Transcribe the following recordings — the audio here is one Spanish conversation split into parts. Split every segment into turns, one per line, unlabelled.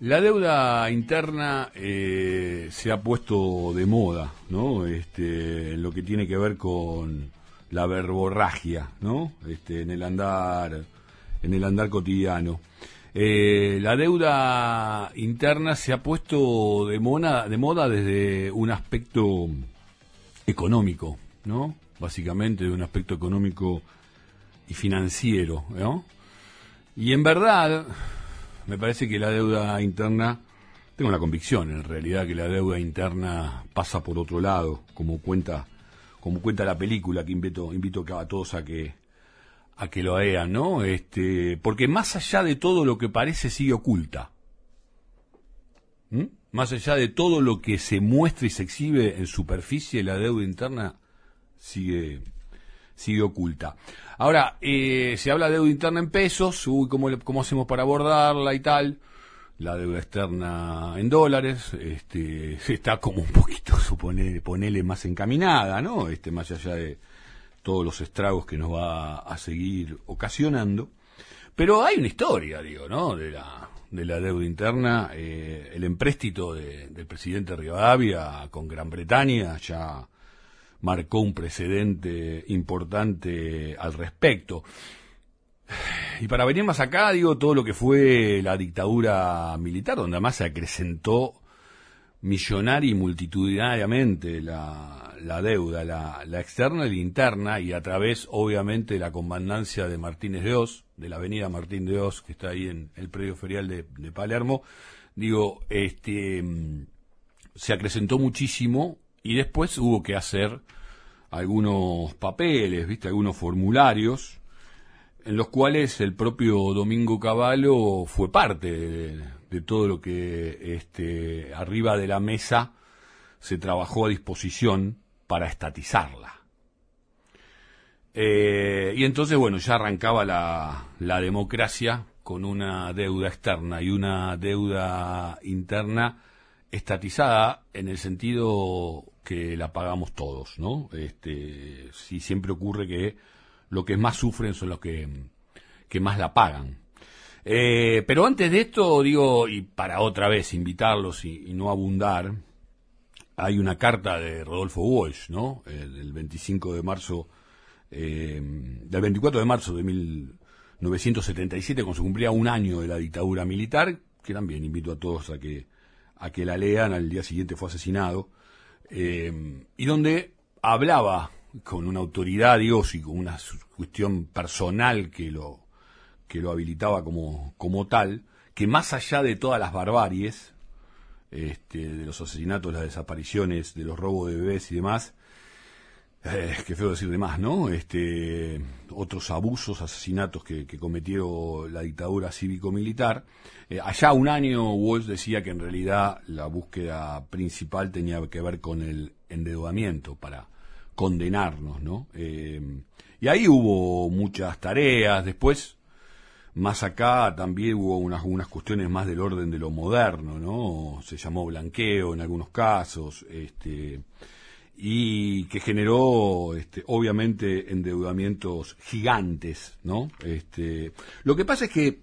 La deuda interna eh, se ha puesto de moda, ¿no? Este, lo que tiene que ver con la verborragia, ¿no? Este, en el andar, en el andar cotidiano. Eh, la deuda interna se ha puesto de moda, de moda desde un aspecto económico, ¿no? Básicamente de un aspecto económico y financiero, ¿no? Y en verdad, me parece que la deuda interna, tengo la convicción en realidad que la deuda interna pasa por otro lado, como cuenta, como cuenta la película que invito, invito a todos a que, a que lo vean, ¿no? Este, porque más allá de todo lo que parece sigue oculta. ¿Mm? Más allá de todo lo que se muestra y se exhibe en superficie, la deuda interna sigue, sigue oculta. Ahora, eh, se habla de deuda interna en pesos, uy, ¿cómo, ¿cómo hacemos para abordarla y tal? La deuda externa en dólares, este, está como un poquito, supone, ponele más encaminada, ¿no? Este, más allá de todos los estragos que nos va a seguir ocasionando. Pero hay una historia, digo, ¿no? De la, de la deuda interna, eh, el empréstito del presidente Rivadavia con Gran Bretaña ya marcó un precedente importante al respecto. Y para venir más acá, digo, todo lo que fue la dictadura militar, donde además se acrecentó millonaria y multitudinariamente la, la deuda, la, la, externa y la interna, y a través, obviamente, de la comandancia de Martínez de Oz, de la avenida Martín de Oz, que está ahí en el predio ferial de, de Palermo, digo, este, se acrecentó muchísimo y después hubo que hacer algunos papeles, viste, algunos formularios, en los cuales el propio Domingo Cavallo fue parte de, todo lo que este, arriba de la mesa se trabajó a disposición para estatizarla. Eh, y entonces, bueno, ya arrancaba la, la democracia con una deuda externa y una deuda interna estatizada en el sentido que la pagamos todos, ¿no? Este, sí siempre ocurre que lo que más sufren son los que, que más la pagan. Eh, pero antes de esto, digo, y para otra vez invitarlos y, no abundar, hay una carta de Rodolfo Walsh, ¿no? El, 25 de marzo, eh, del 24 de marzo de 1977, cuando se cumplía un año de la dictadura militar, que también invito a todos a que, a que la lean, al día siguiente fue asesinado. Eh, y donde hablaba con una autoridad, digo, y con una cuestión personal que lo, que lo habilitaba como, como tal, que más allá de todas las barbaries, este, de los asesinatos, las desapariciones, de los robos de bebés y demás, eh, qué feo decir de más, ¿no? Este, otros abusos, asesinatos que, cometió la dictadura cívico-militar. Eh, allá un año Walsh decía que en realidad la búsqueda principal tenía que ver con el endeudamiento para condenarnos, ¿no? Eh, y ahí hubo muchas tareas. Después, más acá también hubo unas, unas cuestiones más del orden de lo moderno, ¿no? Se llamó blanqueo en algunos casos, este y que generó este, obviamente endeudamientos gigantes, ¿no? Este, lo que pasa es que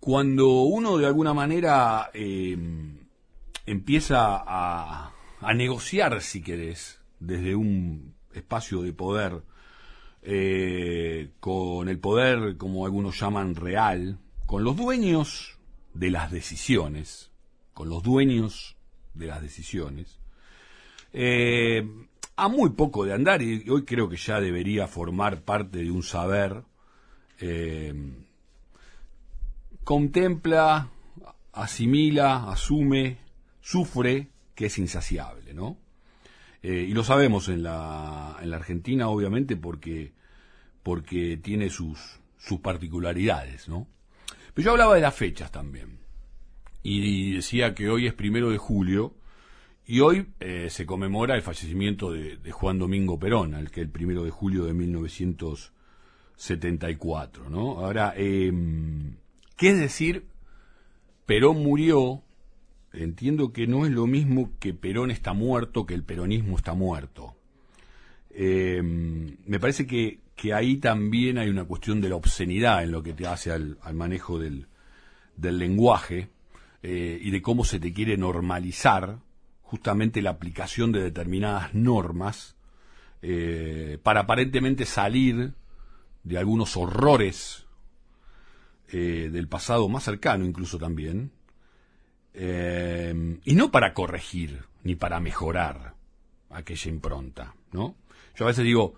cuando uno de alguna manera em, empieza a, negociar, si querés, desde un espacio de poder, eh, con el poder, como algunos llaman, real, con los dueños de las decisiones, con los dueños de las decisiones, eh, a muy poco de andar, y hoy creo que ya debería formar parte de un saber, eh, contempla, asimila, asume, sufre, que es insaciable, ¿no? Eh, y lo sabemos en la, en la Argentina, obviamente, porque, porque tiene sus, sus particularidades, ¿no? Pero yo hablaba de las fechas también. Y decía que hoy es primero de julio, y hoy eh, se conmemora el fallecimiento de, Juan Domingo Perón, al que el primero de julio de 1974, ¿no? Ahora, em, ¿qué es decir? Perón murió, entiendo que no es lo mismo que Perón está muerto que el peronismo está muerto. Em, me parece que, ahí también hay una cuestión de la obscenidad en lo que te hace al, manejo del, del lenguaje eh, y de cómo se te quiere normalizar justamente la aplicación de determinadas normas eh, para aparentemente salir de algunos horrores eh, del pasado más cercano incluso también, y no para corregir ni para mejorar aquella impronta, ¿no? Yo a veces digo,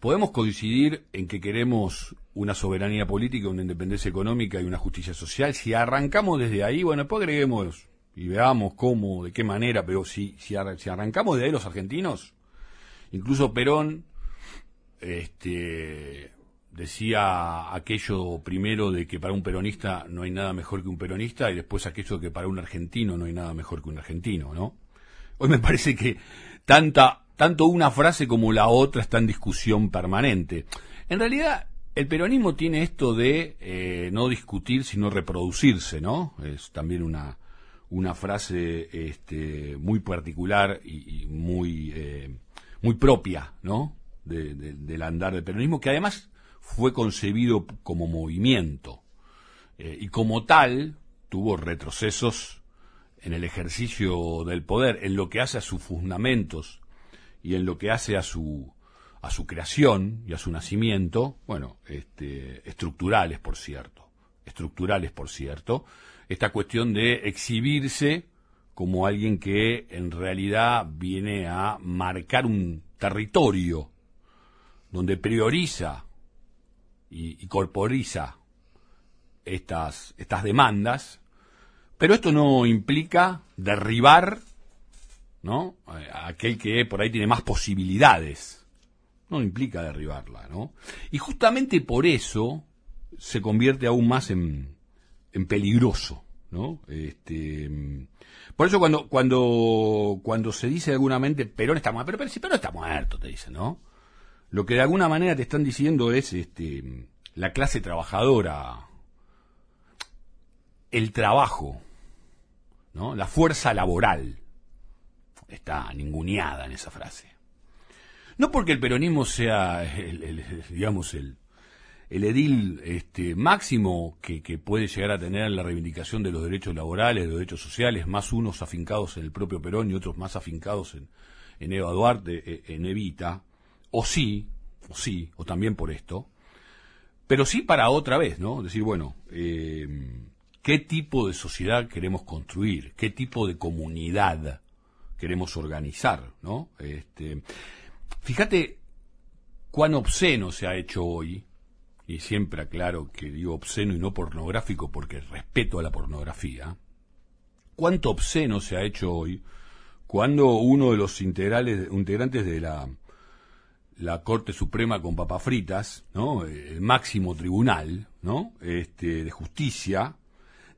podemos coincidir en que queremos una soberanía política, una independencia económica y una justicia social. Si arrancamos desde ahí, bueno, después agreguemos y veamos cómo, de qué manera, pero si, si, arrancamos de ahí los argentinos, incluso Perón este, decía aquello primero de que para un peronista no hay nada mejor que un peronista y después aquello de que para un argentino no hay nada mejor que un argentino, ¿no? Hoy me parece que tanta tanto una frase como la otra está en discusión permanente. En realidad, el peronismo tiene esto de eh, no discutir, sino reproducirse, ¿no? Es también una, una frase este, muy particular y, muy, eh, muy propia, ¿no? del andar del peronismo, que además fue concebido como movimiento eh, y como tal tuvo retrocesos en el ejercicio del poder, en lo que hace a sus fundamentos y en lo que hace a su a su creación y a su nacimiento, bueno, este, estructurales, por cierto, estructurales, por cierto, esta cuestión de exhibirse como alguien que en realidad viene a marcar un territorio donde prioriza y, corporiza estas, estas demandas, pero esto no implica derribar ¿no? Aquel que por ahí tiene más posibilidades. No implica derribarla, ¿no? Y justamente por eso se convierte aún más en peligroso, ¿no? Este, por eso cuando, cuando, cuando se dice alguna mente Perón está muerto, pero, pero, Perón está muerto, te dicen, ¿no? Lo que de alguna manera te están diciendo es este, la clase trabajadora, el trabajo, ¿no? La fuerza laboral, está ninguneada en esa frase. No porque el peronismo sea, digamos, el, el edil este, máximo que, puede llegar a tener la reivindicación de los derechos laborales, de los derechos sociales, más unos afincados en el propio Perón y otros más afincados en, en Eva Duarte, e, en Evita, o sí, o sí, o también por esto, pero sí para otra vez, ¿no? Decir, bueno, eh, ¿qué tipo de sociedad queremos construir? ¿Qué tipo de comunidad queremos organizar, ¿no? Este, fíjate cuán obsceno se ha hecho hoy, y siempre aclaro que digo obsceno y no pornográfico porque respeto a la pornografía, cuánto obsceno se ha hecho hoy cuando uno de los integrales, integrantes de la, la Corte Suprema con papas fritas, ¿no? el máximo tribunal ¿no? este, de justicia,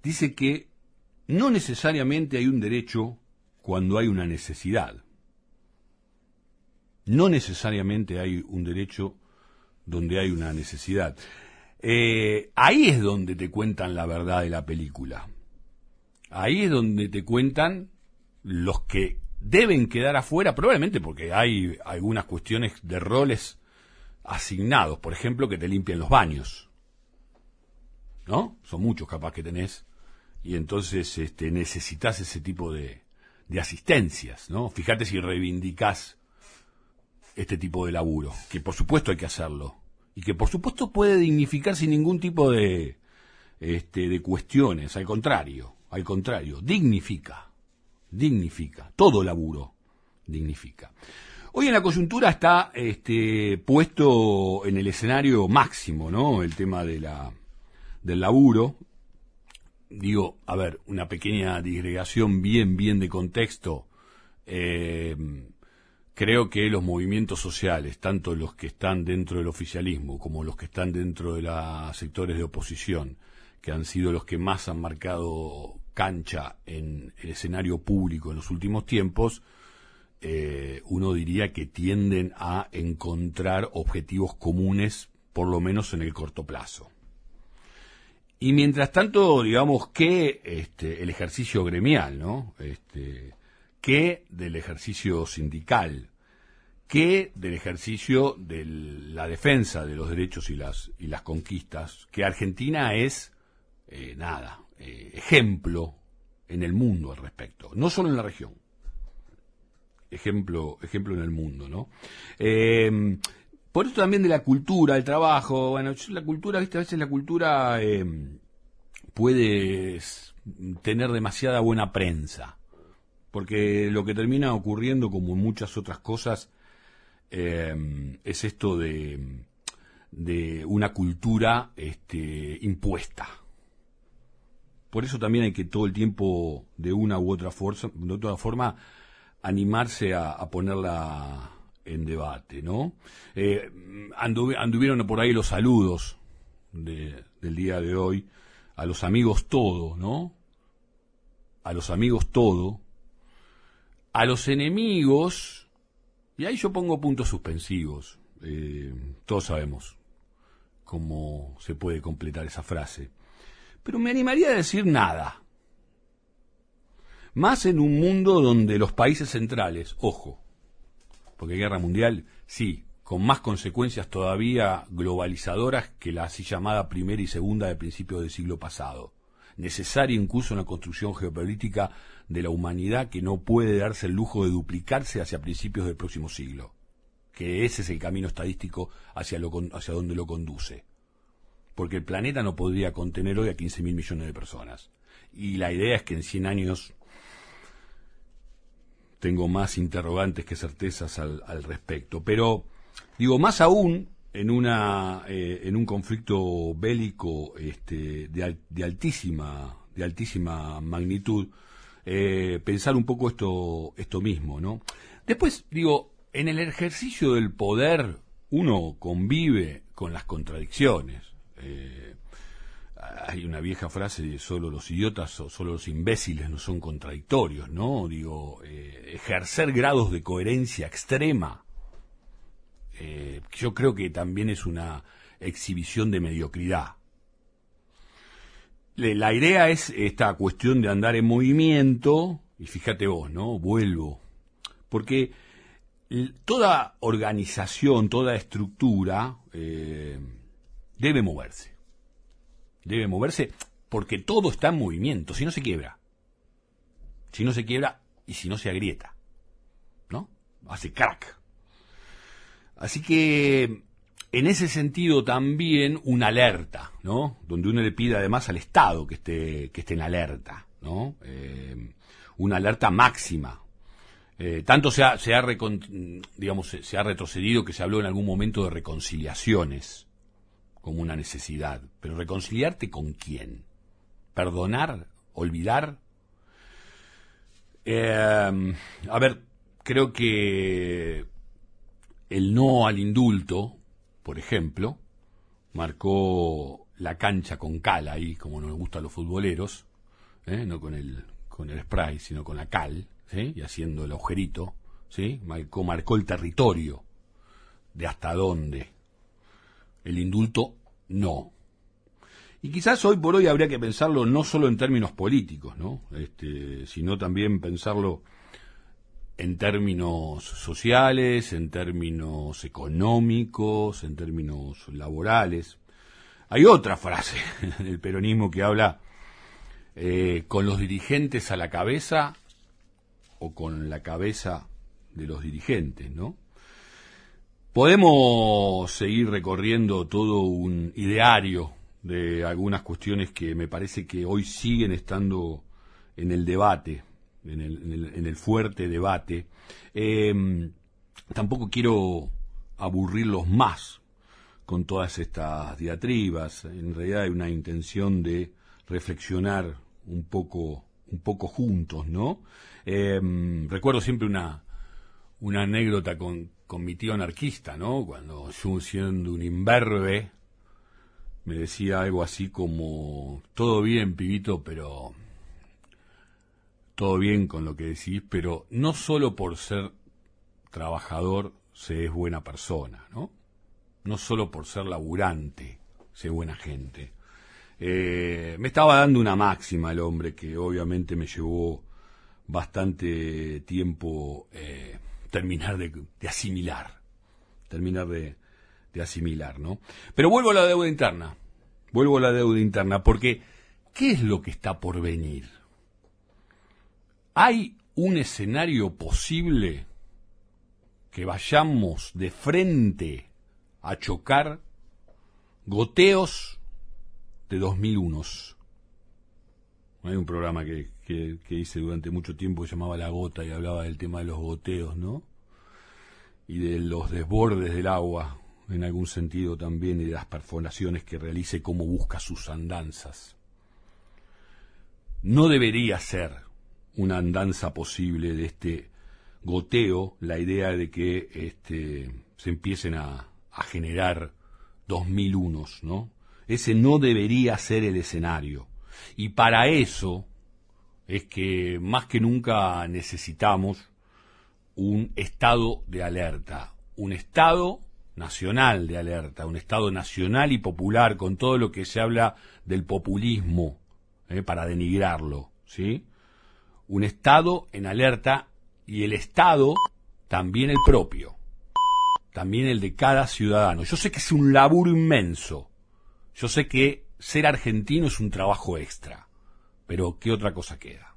dice que no necesariamente hay un derecho cuando hay una necesidad. No necesariamente hay un derecho donde hay una necesidad. Eh, ahí es donde te cuentan la verdad de la película. Ahí es donde te cuentan los que deben quedar afuera, probablemente porque hay algunas cuestiones de roles asignados, por ejemplo, que te limpien los baños. ¿No? Son muchos capaz que tenés y entonces este, necesitas ese tipo de, de asistencias, ¿no? Fíjate si reivindicás este tipo de laburo, que por supuesto hay que hacerlo, y que por supuesto puede dignificar sin ningún tipo de, este, de cuestiones, al contrario, al contrario, dignifica, dignifica, todo laburo dignifica. Hoy en la coyuntura está este, puesto en el escenario máximo, ¿no? El tema de la, del laburo, digo, a ver, una pequeña disgregación bien, bien de contexto. Eh, creo que los movimientos sociales, tanto los que están dentro del oficialismo como los que están dentro de los sectores de oposición, que han sido los que más han marcado cancha en el escenario público en los últimos tiempos, eh, uno diría que tienden a encontrar objetivos comunes, por lo menos en el corto plazo. Y mientras tanto, digamos que este, el ejercicio gremial, ¿no? Este, que del ejercicio sindical, que del ejercicio de la defensa de los derechos y las, y las conquistas, que Argentina es eh, nada, eh, ejemplo en el mundo al respecto, no solo en la región. Ejemplo, ejemplo en el mundo, ¿no? Eh, por eso también de la cultura, el trabajo, bueno, la cultura, viste, a veces la cultura eh, puede tener demasiada buena prensa, porque lo que termina ocurriendo, como muchas otras cosas, es esto de, una cultura este, impuesta por eso también hay que todo el tiempo, de una u otra, forma, de otra forma, animarse a, ponerla en debate, ¿no? Eh, anduvieron por ahí los saludos del día de hoy a los amigos todo, ¿no? A los amigos todo, a los enemigos, y ahí yo pongo puntos suspensivos. Eh, todos sabemos cómo se puede completar esa frase pero me animaría a decir nada. Más en un mundo donde los países centrales, ojo, porque guerra mundial, sí, con más consecuencias todavía globalizadoras que la así llamada primera y segunda de principios del siglo pasado. Necesaria incluso una construcción geopolítica de la humanidad que no puede darse el lujo de duplicarse hacia principios del próximo siglo. Que ese es el camino estadístico hacia, lo, donde lo conduce porque el planeta no podría contener hoy a 15 mil millones de personas. Y la idea es que en 100 años tengo más interrogantes que certezas al, respecto. Pero, digo, más aún en, una, eh, en un conflicto bélico este, de, altísima, de altísima magnitud, eh, pensar un poco esto, esto mismo, ¿no? Después, digo, en el ejercicio del poder uno convive con las contradicciones. Eh, hay una vieja frase de solo los idiotas o solo los imbéciles no son contradictorios, ¿no? Digo, ejercer grados de coherencia extrema, eh, yo creo que también es una exhibición de mediocridad. La idea es esta cuestión de andar en movimiento, y fíjate vos, ¿no? Vuelvo, porque toda organización, toda estructura, debe moverse. Debe moverse porque todo está en movimiento, si no se quiebra. Si no se quiebra y si no se agrieta. ¿No? Hace crack. Así que en ese sentido también una alerta, ¿no? Donde uno le pide además al Estado que esté, que esté en alerta, ¿no? Eh, una alerta máxima. Eh, tanto se ha, se ha, digamos, se ha retrocedido que se habló en algún momento de reconciliaciones como una necesidad. Pero reconciliarte con quién? ¿Perdonar? ¿Olvidar? Eh, a ver, creo que el no al indulto, por ejemplo, marcó la cancha con cal ahí, como nos gusta a los futboleros, ¿eh? no con el, con el spray, sino con la cal, y haciendo el agujerito, ¿sí? marcó, marcó el territorio de hasta dónde el indulto no. Y quizás hoy por hoy habría que pensarlo no solo en términos políticos, ¿no? Este, sino también pensarlo en términos sociales, en términos económicos, en términos laborales. Hay otra frase del peronismo que habla eh, con los dirigentes a la cabeza o con la cabeza de los dirigentes, ¿no? Podemos seguir recorriendo todo un ideario de algunas cuestiones que me parece que hoy siguen estando en el debate, en el, fuerte debate. Em, tampoco quiero aburrirlos más con todas estas diatribas. En realidad hay una intención de reflexionar un poco, un poco juntos, ¿no? Em, recuerdo siempre una, una anécdota con, con mi tío anarquista, ¿no? Cuando yo siendo un imberbe, me decía algo así como, todo bien, pibito, pero... Todo bien con lo que decís, pero no solo por ser trabajador se es buena persona, ¿no? No solo por ser laburante se es buena gente. Eh, me estaba dando una máxima el hombre que obviamente me llevó bastante tiempo eh, terminar de, asimilar, terminar de, asimilar, ¿no? Pero vuelvo a la deuda interna, vuelvo a la deuda interna, porque ¿qué es lo que está por venir? ¿Hay un escenario posible que vayamos de frente a chocar goteos de 2001? Hay un programa que, que, hice durante mucho tiempo que se llamaba La Gota y hablaba del tema de los goteos, ¿no? Y de los desbordes del agua, en algún sentido también, y de las perforaciones que realice cómo busca sus andanzas. No debería ser una andanza posible de este goteo la idea de que este, se empiecen a, a generar 2001, ¿no? Ese no debería ser el escenario. Y para eso es que más que nunca necesitamos un estado de alerta, un estado nacional de alerta, un estado nacional y popular con todo lo que se habla del populismo ¿eh? para denigrarlo, ¿sí? Un estado en alerta y el estado también el propio, también el de cada ciudadano. Yo sé que es un laburo inmenso, yo sé que ser argentino es un trabajo extra, pero ¿qué otra cosa queda?